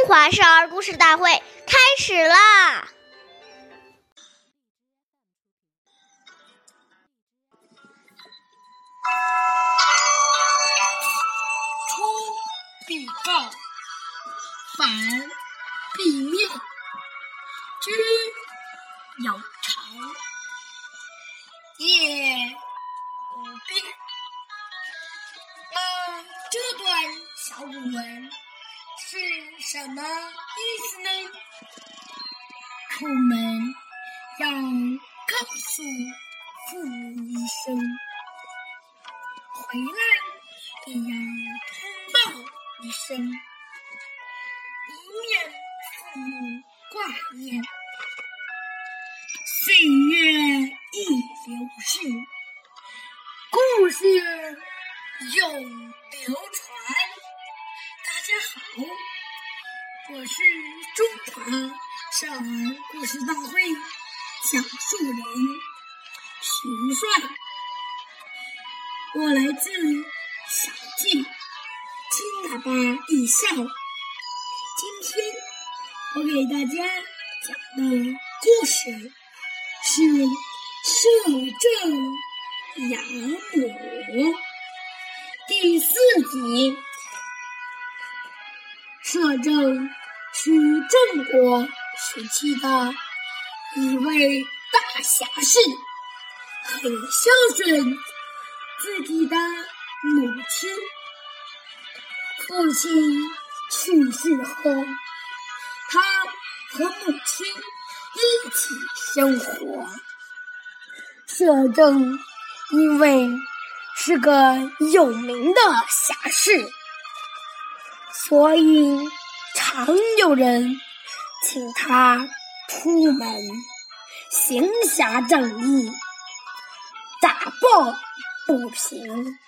中华少儿故事大会开始啦！出必告，反必面，居有常，业无变。那这段小古文是什么意思呢？出门要告诉父母一声，回来也要通报一声，以免父母挂念。岁月易流逝，故事永流传。我是中华少儿故事大会讲述人徐帅。我来自小季金喇叭艺校。今天我给大家讲的故事是《摄政养母》第四集。摄政是郑国时期的一位大侠士，很孝顺自己的母亲。父亲去世后，他和母亲一起生活。摄政因为是个有名的侠士。所以，常有人请他出门行侠仗义、打抱不平。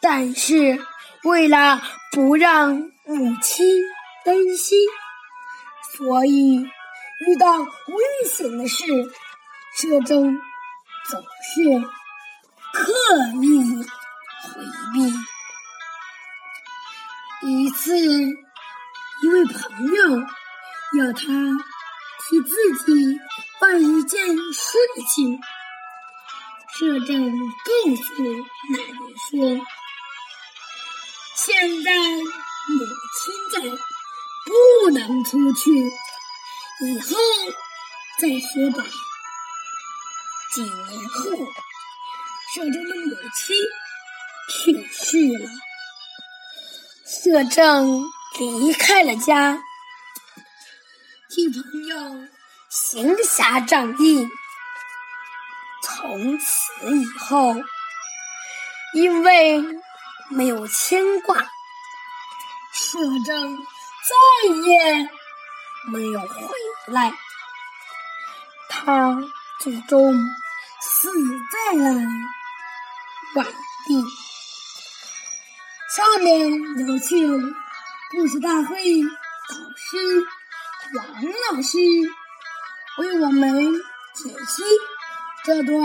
但是，为了不让母亲担心，所以遇到危险的事，摄政总是刻意回避。一次，一位朋友要他替自己办一件事情。摄政告诉奶奶说：“现在母亲在，不能出去，以后再说吧。”几年后，摄政的母亲去世了。摄政离开了家，替朋友行侠仗义。从此以后，因为没有牵挂，摄政再也没有回来。他最终死在了外地。下面有请故事大会导师王老师为我们解析这段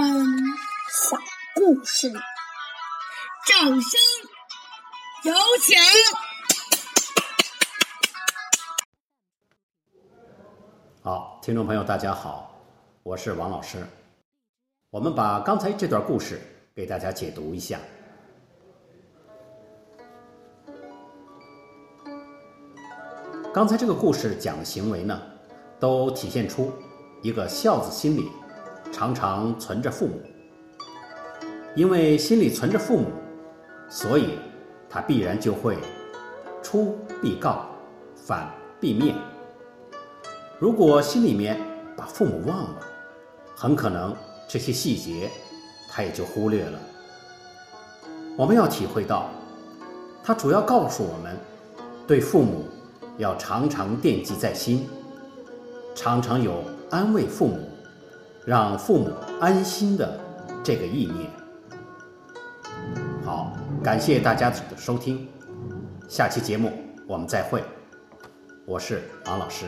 小故事，掌声有请！好，听众朋友，大家好，我是王老师。我们把刚才这段故事给大家解读一下。刚才这个故事讲的行为呢，都体现出一个孝子心里常常存着父母。因为心里存着父母，所以他必然就会出必告，反必面。如果心里面把父母忘了，很可能这些细节他也就忽略了。我们要体会到，他主要告诉我们，对父母。要常常惦记在心，常常有安慰父母、让父母安心的这个意念。好，感谢大家的收听，下期节目我们再会，我是王老师。